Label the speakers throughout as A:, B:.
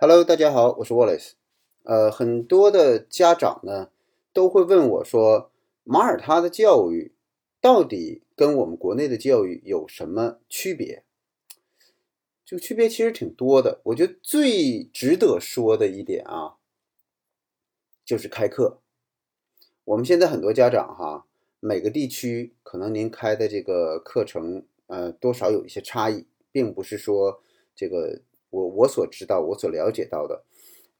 A: Hello，大家好，我是 Wallace。呃，很多的家长呢都会问我说，马耳他的教育到底跟我们国内的教育有什么区别？这个区别其实挺多的。我觉得最值得说的一点啊，就是开课。我们现在很多家长哈，每个地区可能您开的这个课程，呃，多少有一些差异，并不是说这个。我我所知道，我所了解到的，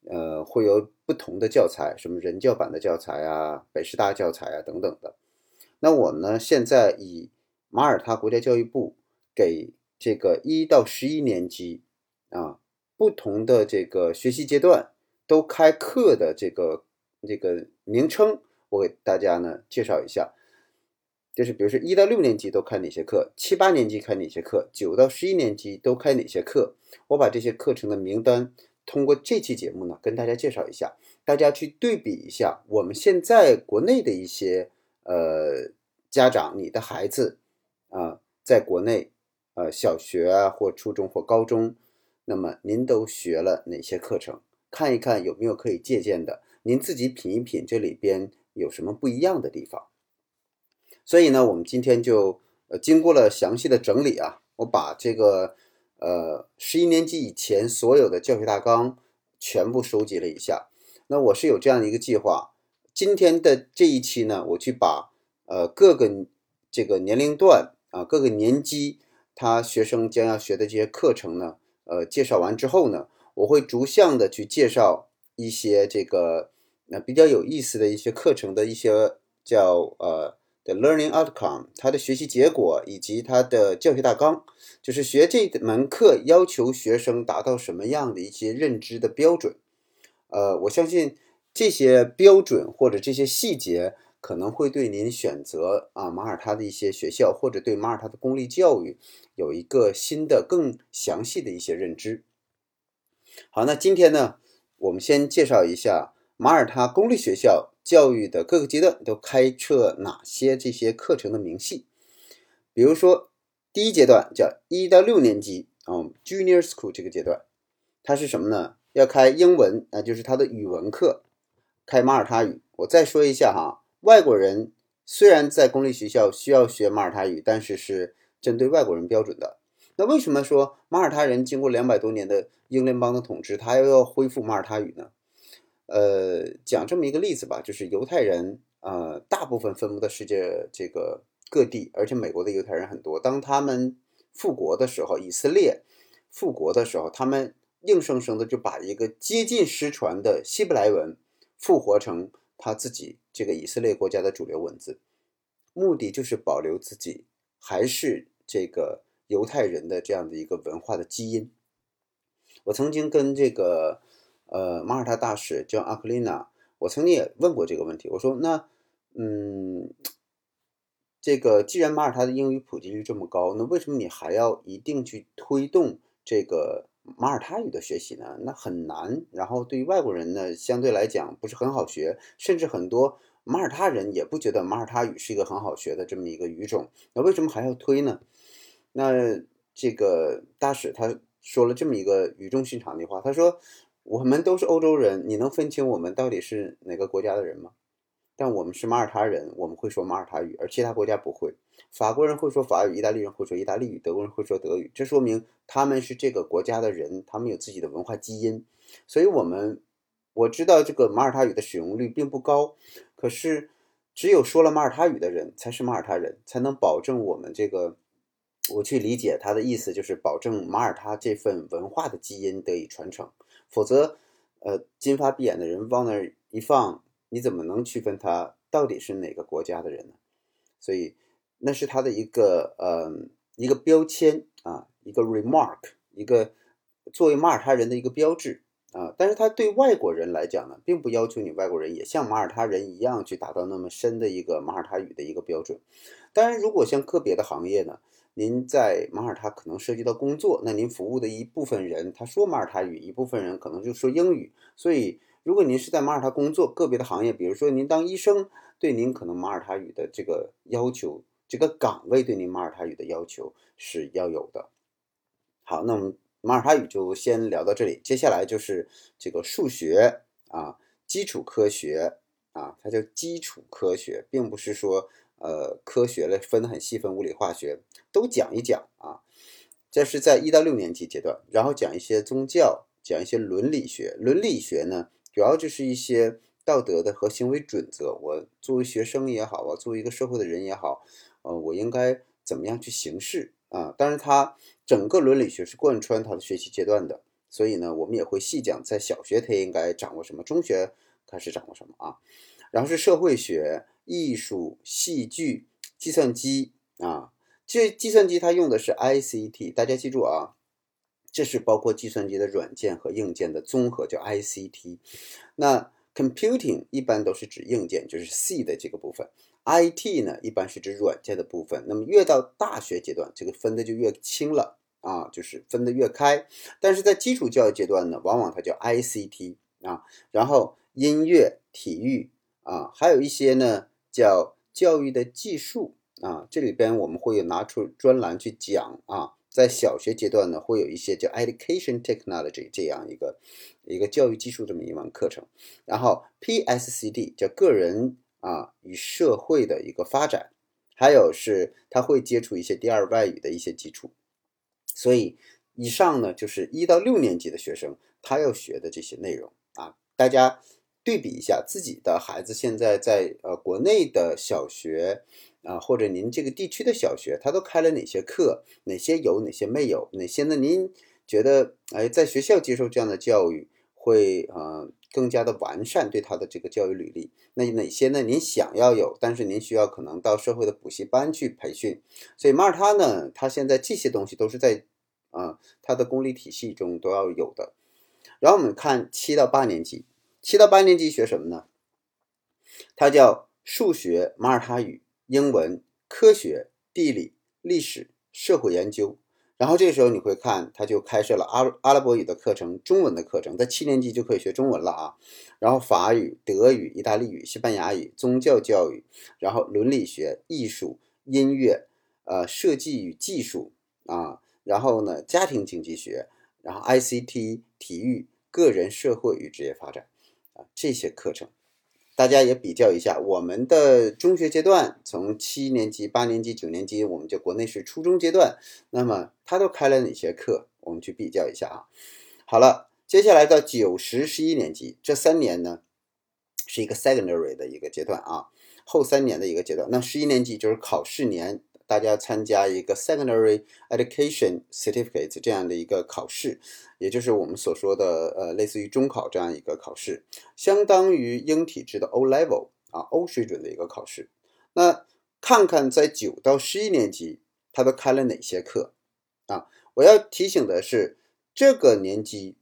A: 呃，会有不同的教材，什么人教版的教材啊，北师大教材啊等等的。那我们呢，现在以马耳他国家教育部给这个一到十一年级啊，不同的这个学习阶段都开课的这个这个名称，我给大家呢介绍一下。就是比如说一到六年级都开哪些课，七八年级开哪些课，九到十一年级都开哪些课。我把这些课程的名单通过这期节目呢跟大家介绍一下，大家去对比一下我们现在国内的一些呃家长，你的孩子啊在国内呃小学啊或初中或高中，那么您都学了哪些课程？看一看有没有可以借鉴的，您自己品一品这里边有什么不一样的地方。所以呢，我们今天就呃经过了详细的整理啊，我把这个呃十一年级以前所有的教学大纲全部收集了一下。那我是有这样的一个计划，今天的这一期呢，我去把呃各个这个年龄段啊各个年级他学生将要学的这些课程呢，呃介绍完之后呢，我会逐项的去介绍一些这个那比较有意思的一些课程的一些叫呃。的 learning outcome，它的学习结果以及它的教学大纲，就是学这门课要求学生达到什么样的一些认知的标准。呃，我相信这些标准或者这些细节可能会对您选择啊马耳他的一些学校或者对马耳他的公立教育有一个新的更详细的一些认知。好，那今天呢，我们先介绍一下马耳他公立学校。教育的各个阶段都开设哪些这些课程的明细？比如说，第一阶段叫一到六年级啊，Junior School 这个阶段，它是什么呢？要开英文那，就是它的语文课，开马耳他语。我再说一下哈，外国人虽然在公立学校需要学马耳他语，但是是针对外国人标准的。那为什么说马耳他人经过两百多年的英联邦的统治，他又要恢复马耳他语呢？呃，讲这么一个例子吧，就是犹太人，呃，大部分分布在世界这个各地，而且美国的犹太人很多。当他们复国的时候，以色列复国的时候，他们硬生生的就把一个接近失传的希伯来文复活成他自己这个以色列国家的主流文字，目的就是保留自己还是这个犹太人的这样的一个文化的基因。我曾经跟这个。呃，马耳他大使叫阿克丽娜，我曾经也问过这个问题。我说，那，嗯，这个既然马耳他的英语普及率这么高，那为什么你还要一定去推动这个马耳他语的学习呢？那很难。然后对于外国人呢，相对来讲不是很好学，甚至很多马耳他人也不觉得马耳他语是一个很好学的这么一个语种。那为什么还要推呢？那这个大使他说了这么一个语重心长的话，他说。我们都是欧洲人，你能分清我们到底是哪个国家的人吗？但我们是马耳他人，我们会说马耳他语，而其他国家不会。法国人会说法语，意大利人会说意大利语，德国人会说德语，这说明他们是这个国家的人，他们有自己的文化基因。所以，我们我知道这个马耳他语的使用率并不高，可是只有说了马耳他语的人才是马耳他人，才能保证我们这个。我去理解他的意思，就是保证马耳他这份文化的基因得以传承。否则，呃，金发碧眼的人往那儿一放，你怎么能区分他到底是哪个国家的人呢？所以，那是他的一个呃一个标签啊，一个 remark，一个作为马耳他人的一个标志啊。但是他对外国人来讲呢，并不要求你外国人也像马耳他人一样去达到那么深的一个马耳他语的一个标准。当然，如果像个别的行业呢？您在马耳他可能涉及到工作，那您服务的一部分人他说马耳他语，一部分人可能就说英语。所以，如果您是在马耳他工作，个别的行业，比如说您当医生，对您可能马耳他语的这个要求，这个岗位对您马耳他语的要求是要有的。好，那我们马耳他语就先聊到这里，接下来就是这个数学啊，基础科学啊，它叫基础科学，并不是说呃科学了分得很细分，物理化学都讲一讲啊。这是在一到六年级阶段，然后讲一些宗教，讲一些伦理学。伦理学呢，主要就是一些道德的和行为准则。我作为学生也好，我作为一个社会的人也好，呃，我应该怎么样去行事啊？当然，它整个伦理学是贯穿他的学习阶段的，所以呢，我们也会细讲，在小学他应该掌握什么，中学开始掌握什么啊？然后是社会学、艺术、戏剧、计算机啊。这计算机它用的是 ICT，大家记住啊，这是包括计算机的软件和硬件的综合，叫 ICT。那 computing 一般都是指硬件，就是 C 的这个部分；IT 呢，一般是指软件的部分。那么越到大学阶段，这个分的就越清了啊，就是分的越开。但是在基础教育阶段呢，往往它叫 ICT 啊，然后音乐、体育啊，还有一些呢叫教育的技术。啊，这里边我们会有拿出专栏去讲啊，在小学阶段呢，会有一些叫 education technology 这样一个一个教育技术这么一门课程，然后 PSCD 叫个人啊与社会的一个发展，还有是他会接触一些第二外语的一些基础，所以以上呢就是一到六年级的学生他要学的这些内容啊，大家对比一下自己的孩子现在在呃国内的小学。啊，或者您这个地区的小学，他都开了哪些课？哪些有，哪些没有？哪些呢？您觉得，哎，在学校接受这样的教育会呃更加的完善对他的这个教育履历？那哪些呢？您想要有，但是您需要可能到社会的补习班去培训。所以马耳他呢，它现在这些东西都是在啊它的公立体系中都要有的。然后我们看七到八年级，七到八年级学什么呢？它叫数学、马耳他语。英文、科学、地理、历史、社会研究，然后这时候你会看，他就开设了阿阿拉伯语的课程、中文的课程，在七年级就可以学中文了啊。然后法语、德语、意大利语、西班牙语、宗教教育，然后伦理学、艺术、音乐、呃设计与技术啊，然后呢家庭经济学，然后 ICT、体育、个人社会与职业发展啊这些课程。大家也比较一下我们的中学阶段，从七年级、八年级、九年级，我们就国内是初中阶段，那么他都开了哪些课？我们去比较一下啊。好了，接下来到九十、十一年级这三年呢，是一个 secondary 的一个阶段啊，后三年的一个阶段。那十一年级就是考试年。大家参加一个 secondary education certificate 这样的一个考试，也就是我们所说的呃类似于中考这样一个考试，相当于英体制的 O level 啊 O 水准的一个考试。那看看在九到十一年级，他都开了哪些课啊？我要提醒的是，这个年级。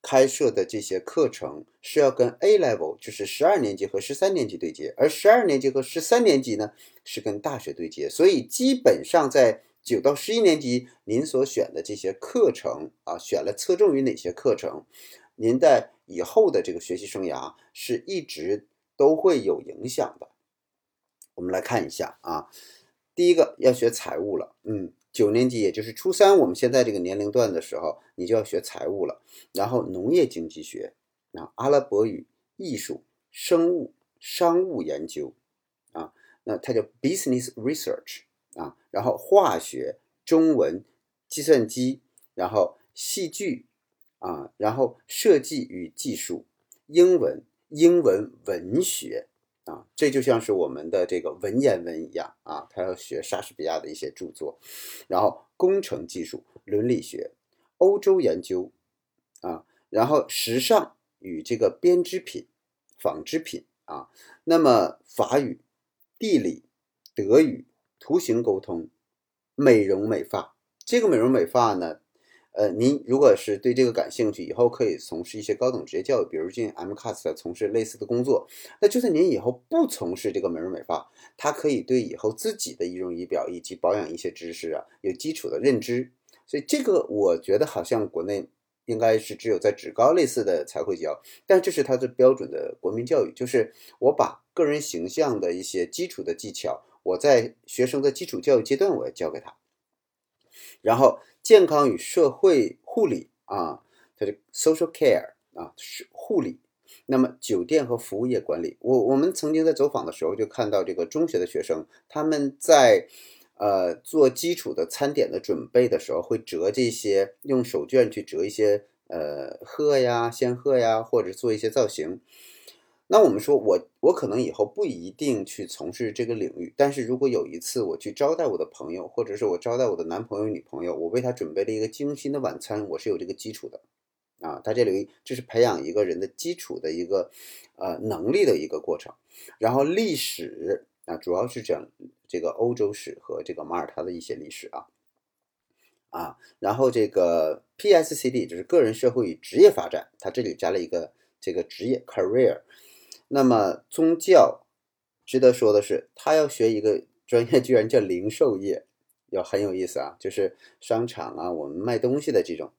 A: 开设的这些课程是要跟 A level，就是十二年级和十三年级对接，而十二年级和十三年级呢是跟大学对接，所以基本上在九到十一年级，您所选的这些课程啊，选了侧重于哪些课程，您在以后的这个学习生涯是一直都会有影响的。我们来看一下啊，第一个要学财务了，嗯。九年级，也就是初三，我们现在这个年龄段的时候，你就要学财务了。然后农业经济学，啊，阿拉伯语、艺术、生物、商务研究，啊，那它叫 business research，啊，然后化学、中文、计算机，然后戏剧，啊，然后设计与技术，英文、英文文学。啊，这就像是我们的这个文言文一样啊，他要学莎士比亚的一些著作，然后工程技术、伦理学、欧洲研究，啊，然后时尚与这个编织品、纺织品啊，那么法语、地理、德语、图形沟通、美容美发，这个美容美发呢？呃，您如果是对这个感兴趣，以后可以从事一些高等职业教育，比如进 MCAS 从事类似的工作。那就算您以后不从事这个美容美发，他可以对以后自己的仪容仪表以及保养一些知识啊有基础的认知。所以这个我觉得好像国内应该是只有在职高类似的才会教，但这是它的标准的国民教育，就是我把个人形象的一些基础的技巧，我在学生的基础教育阶段我要教给他，然后。健康与社会护理啊，它是 social care 啊，是护理。那么酒店和服务业管理，我我们曾经在走访的时候就看到这个中学的学生，他们在呃做基础的餐点的准备的时候，会折这些用手绢去折一些呃鹤呀、仙鹤呀，或者做一些造型。那我们说，我我可能以后不一定去从事这个领域，但是如果有一次我去招待我的朋友，或者是我招待我的男朋友、女朋友，我为他准备了一个精心的晚餐，我是有这个基础的。啊，它这里这是培养一个人的基础的一个呃能力的一个过程。然后历史啊，主要是讲这个欧洲史和这个马耳他的一些历史啊啊。然后这个 PSCD 就是个人社会与职业发展，它这里加了一个这个职业 career。那么宗教值得说的是，他要学一个专业，居然叫零售业，要很有意思啊，就是商场啊，我们卖东西的这种。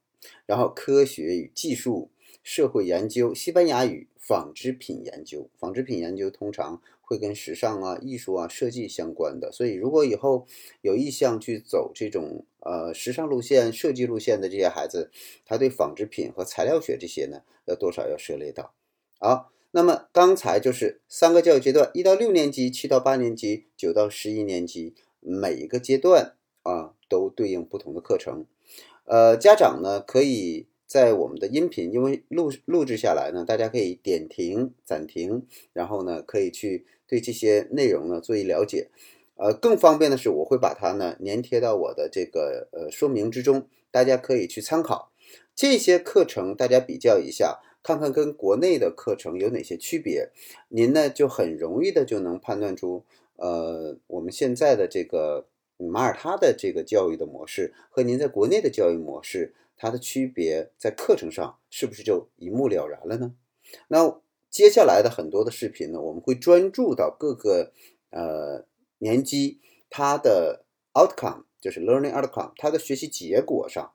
A: 然后科学与技术、社会研究、西班牙语、纺织品研究。纺织品研究通常会跟时尚啊、艺术啊、设计相关的。所以，如果以后有意向去走这种呃时尚路线、设计路线的这些孩子，他对纺织品和材料学这些呢，要多少要涉猎到。好，那么刚才就是三个教育阶段：一到六年级、七到八年级、九到十一年级，每一个阶段啊都对应不同的课程。呃，家长呢可以在我们的音频，因为录录制下来呢，大家可以点停、暂停，然后呢可以去对这些内容呢做一了解。呃，更方便的是，我会把它呢粘贴到我的这个呃说明之中，大家可以去参考这些课程，大家比较一下，看看跟国内的课程有哪些区别，您呢就很容易的就能判断出，呃，我们现在的这个。马耳他的这个教育的模式和您在国内的教育模式，它的区别在课程上是不是就一目了然了呢？那接下来的很多的视频呢，我们会专注到各个呃年级它的 outcome，就是 learning outcome，它的学习结果上。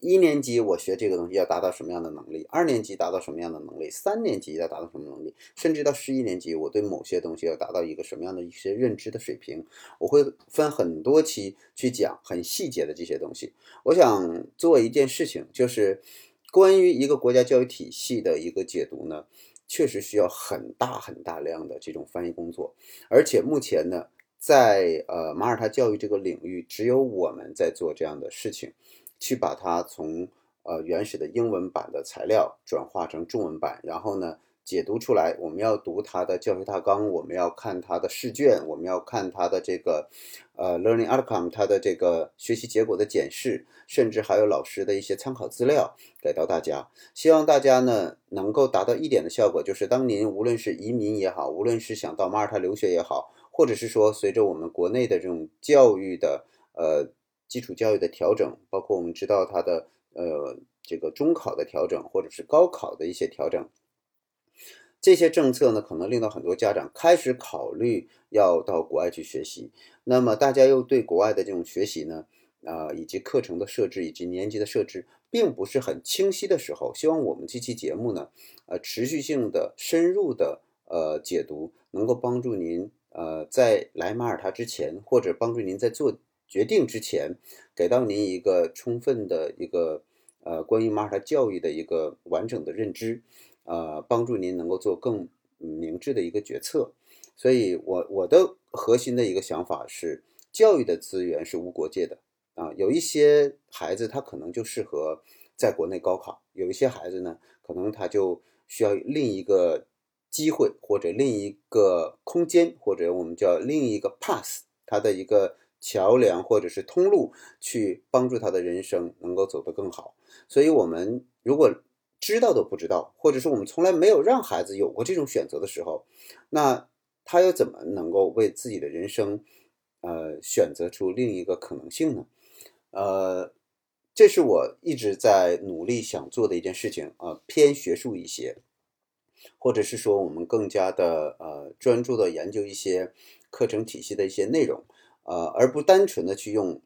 A: 一年级我学这个东西要达到什么样的能力？二年级达到什么样的能力？三年级要达到什么能力？甚至到十一年级，我对某些东西要达到一个什么样的一些认知的水平？我会分很多期去讲很细节的这些东西。我想做一件事情，就是关于一个国家教育体系的一个解读呢，确实需要很大很大量的这种翻译工作，而且目前呢，在呃马耳他教育这个领域，只有我们在做这样的事情。去把它从呃原始的英文版的材料转化成中文版，然后呢解读出来。我们要读它的教学大纲，我们要看它的试卷，我们要看它的这个呃 learning outcome，它的这个学习结果的检视，甚至还有老师的一些参考资料给到大家。希望大家呢能够达到一点的效果，就是当您无论是移民也好，无论是想到马耳他留学也好，或者是说随着我们国内的这种教育的呃。基础教育的调整，包括我们知道它的呃这个中考的调整，或者是高考的一些调整，这些政策呢，可能令到很多家长开始考虑要到国外去学习。那么大家又对国外的这种学习呢，啊以及课程的设置以及年级的设置，并不是很清晰的时候，希望我们这期节目呢，呃持续性的深入的呃解读，能够帮助您呃在来马耳他之前，或者帮助您在做。决定之前，给到您一个充分的一个呃关于马耳他教育的一个完整的认知，呃，帮助您能够做更明智的一个决策。所以，我我的核心的一个想法是，教育的资源是无国界的啊。有一些孩子他可能就适合在国内高考，有一些孩子呢，可能他就需要另一个机会，或者另一个空间，或者我们叫另一个 pass 他的一个。桥梁或者是通路，去帮助他的人生能够走得更好。所以，我们如果知道都不知道，或者是我们从来没有让孩子有过这种选择的时候，那他又怎么能够为自己的人生，呃，选择出另一个可能性呢？呃，这是我一直在努力想做的一件事情啊，偏学术一些，或者是说我们更加的呃专注的研究一些课程体系的一些内容。呃，而不单纯的去用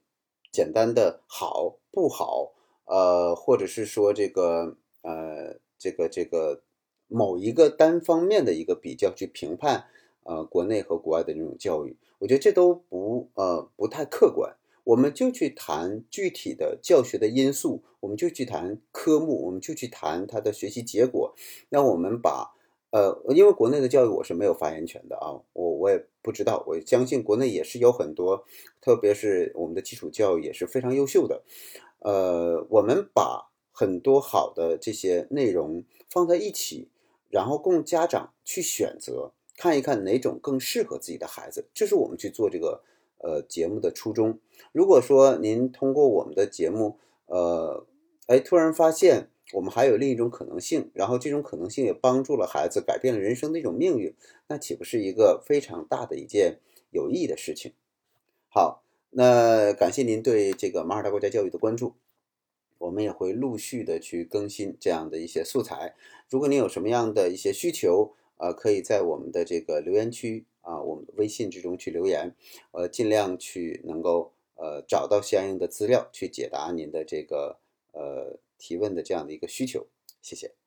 A: 简单的好不好，呃，或者是说这个呃，这个这个某一个单方面的一个比较去评判呃国内和国外的这种教育，我觉得这都不呃不太客观。我们就去谈具体的教学的因素，我们就去谈科目，我们就去谈他的学习结果。那我们把呃，因为国内的教育我是没有发言权的啊，我我也不知道，我相信国内也是有很多，特别是我们的基础教育也是非常优秀的。呃，我们把很多好的这些内容放在一起，然后供家长去选择，看一看哪种更适合自己的孩子，这是我们去做这个呃节目的初衷。如果说您通过我们的节目，呃，哎，突然发现我们还有另一种可能性，然后这种可能性也帮助了孩子改变了人生的一种命运，那岂不是一个非常大的一件有意义的事情？好。那感谢您对这个马尔代国家教育的关注，我们也会陆续的去更新这样的一些素材。如果您有什么样的一些需求，呃，可以在我们的这个留言区啊，我们的微信之中去留言，呃，尽量去能够呃找到相应的资料去解答您的这个呃提问的这样的一个需求。谢谢。